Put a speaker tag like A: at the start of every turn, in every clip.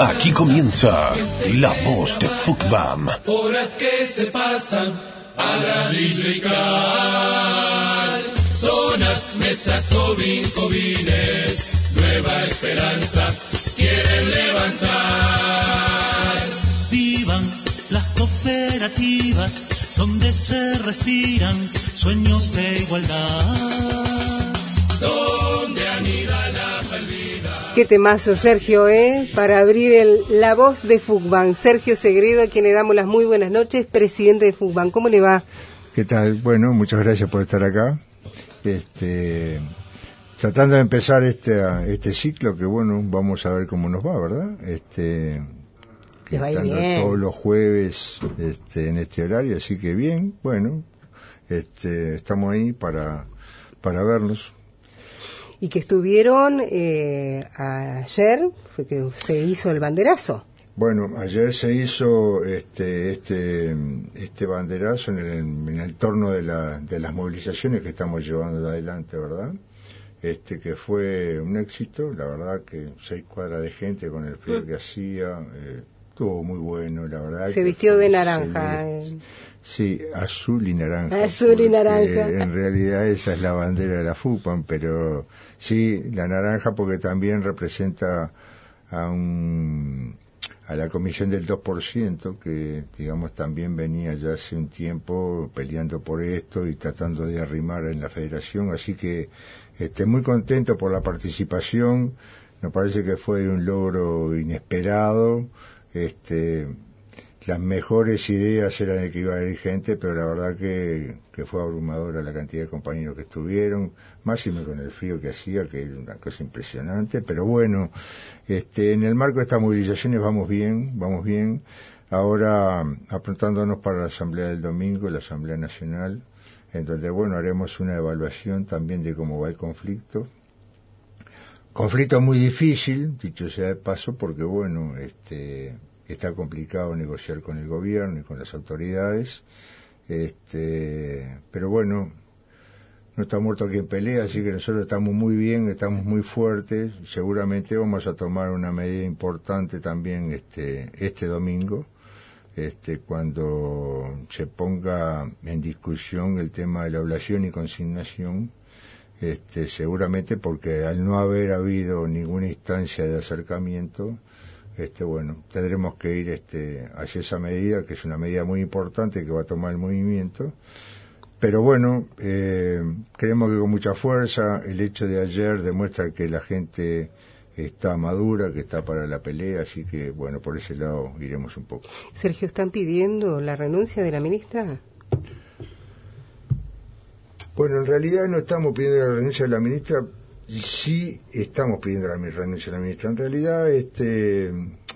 A: Aquí comienza La Voz de Fukvam.
B: Horas que se pasan a cal. Zonas, mesas, cobin, cobines. Nueva esperanza quieren levantar.
C: Vivan las cooperativas donde se respiran sueños de igualdad.
D: Qué temazo, Sergio, ¿eh? Para abrir el, la voz de Fugban. Sergio Segredo, a quien le damos las muy buenas noches, presidente de Fugban. ¿Cómo le va?
E: ¿Qué tal? Bueno, muchas gracias por estar acá. Este, tratando de empezar este, este ciclo, que bueno, vamos a ver cómo nos va, ¿verdad? Este, que todos los jueves este, en este horario, así que bien, bueno, este, estamos ahí para, para vernos.
D: Y que estuvieron eh, ayer, fue que se hizo el banderazo.
E: Bueno, ayer se hizo este este este banderazo en el, en el torno de, la, de las movilizaciones que estamos llevando adelante, ¿verdad? Este que fue un éxito, la verdad que seis cuadras de gente con el frío que hacía, eh, estuvo muy bueno, la verdad.
D: Se vistió de naranja. eh.
E: Sí, azul y naranja.
D: Azul y naranja.
E: En realidad esa es la bandera de la FUPAN, pero sí, la naranja porque también representa a un a la comisión del 2%, que digamos también venía ya hace un tiempo peleando por esto y tratando de arrimar en la federación, así que este, muy contento por la participación, me parece que fue un logro inesperado, este, las mejores ideas eran de que iba a haber gente, pero la verdad que, que fue abrumadora la cantidad de compañeros que estuvieron, máximo con el frío que hacía, que era una cosa impresionante, pero bueno, este, en el marco de estas movilizaciones vamos bien, vamos bien. Ahora apuntándonos para la Asamblea del domingo, la Asamblea Nacional, en donde, bueno, haremos una evaluación también de cómo va el conflicto. Conflicto muy difícil, dicho sea de paso, porque, bueno, este, está complicado negociar con el gobierno y con las autoridades. Este, pero bueno, no está muerto quien pelea, así que nosotros estamos muy bien, estamos muy fuertes. Seguramente vamos a tomar una medida importante también este, este domingo, este, cuando se ponga en discusión el tema de la ablación y consignación. Este, seguramente porque al no haber habido ninguna instancia de acercamiento, este, bueno, tendremos que ir este, hacia esa medida, que es una medida muy importante que va a tomar el movimiento. Pero bueno, eh, creemos que con mucha fuerza, el hecho de ayer demuestra que la gente está madura, que está para la pelea, así que bueno, por ese lado iremos un poco.
D: Sergio, ¿están pidiendo la renuncia de la ministra?
E: Bueno, en realidad no estamos pidiendo la renuncia de la ministra, sí estamos pidiendo la renuncia de la ministra. En realidad, este,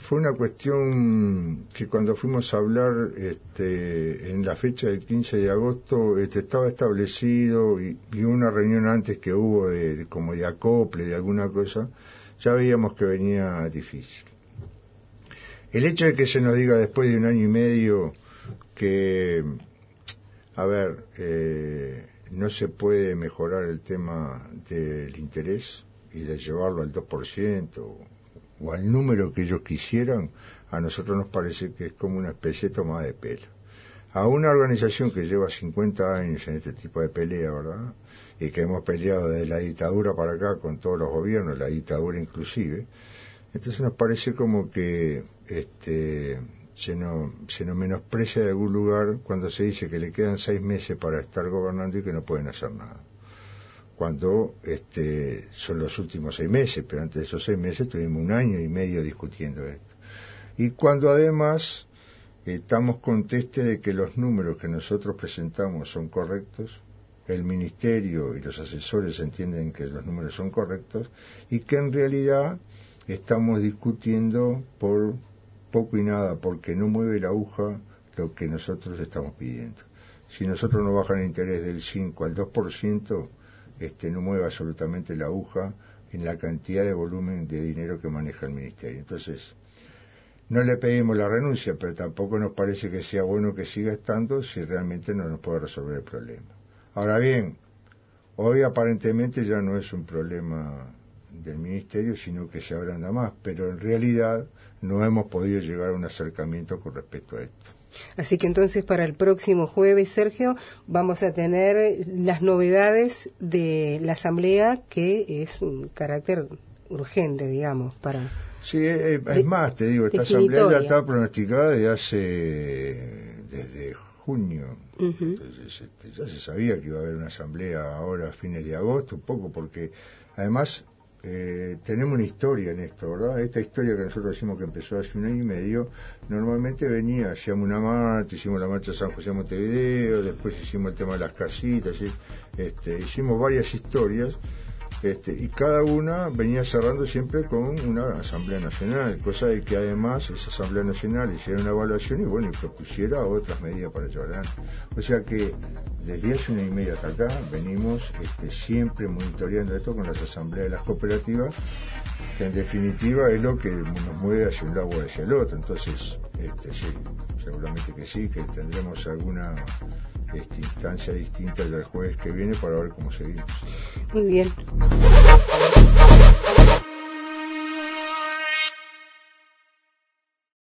E: fue una cuestión que cuando fuimos a hablar este, en la fecha del 15 de agosto este, estaba establecido y, y una reunión antes que hubo de, de- como de acople, de alguna cosa, ya veíamos que venía difícil. El hecho de que se nos diga después de un año y medio que, a ver, eh, no se puede mejorar el tema del interés y de llevarlo al 2% o, al número que ellos quisieran, a nosotros nos parece que es como una especie de toma de pelo. A una organización que lleva 50 años en este tipo de pelea, ¿verdad? Y que hemos peleado desde la dictadura para acá con todos los gobiernos, la dictadura inclusive, entonces nos parece como que este, se, nos, se nos menosprecia de algún lugar cuando se dice que le quedan seis meses para estar gobernando y que no pueden hacer nada. Cuando este, son los últimos seis meses, pero antes de esos seis meses tuvimos un año y medio discutiendo esto. Y cuando además estamos contestes de que los números que nosotros presentamos son correctos, el ministerio y los asesores entienden que los números son correctos y que en realidad estamos discutiendo por poco y nada porque no mueve la aguja lo que nosotros estamos pidiendo. Si nosotros no bajan el interés del 5 al 2%, este, no mueve absolutamente la aguja en la cantidad de volumen de dinero que maneja el Ministerio. Entonces, no le pedimos la renuncia, pero tampoco nos parece que sea bueno que siga estando si realmente no nos puede resolver el problema. Ahora bien, hoy aparentemente ya no es un problema del Ministerio, sino que se agranda más, pero en realidad no hemos podido llegar a un acercamiento con respecto a esto.
D: Así que entonces para el próximo jueves, Sergio, vamos a tener las novedades de la Asamblea, que es un carácter urgente, digamos, para...
E: Sí, es, más, te digo, esta Asamblea ya está pronosticada desde hace... desde junio. Entonces, este, ya se sabía que iba a haber una Asamblea ahora a fines de agosto, un poco, porque además eh, tenemos una historia en esto, ¿verdad? Esta historia que nosotros decimos que empezó hace un año y medio, normalmente venía, hacíamos una marcha, hicimos la marcha San José Montevideo, después hicimos el tema de las casitas, este, hicimos varias historias este, y cada una venía cerrando siempre con una Asamblea Nacional, cosa de que además esa Asamblea Nacional hiciera una evaluación y bueno, y propusiera otras medidas para llevar. O sea que desde hace una y media hasta acá venimos este, siempre monitoreando esto con las asambleas de las cooperativas, que en definitiva es lo que nos mueve hacia un lado o hacia el otro. Entonces, este, sí, seguramente que sí, que tendremos alguna esta instancia distinta del jueves que viene para ver cómo seguimos.
D: Muy bien.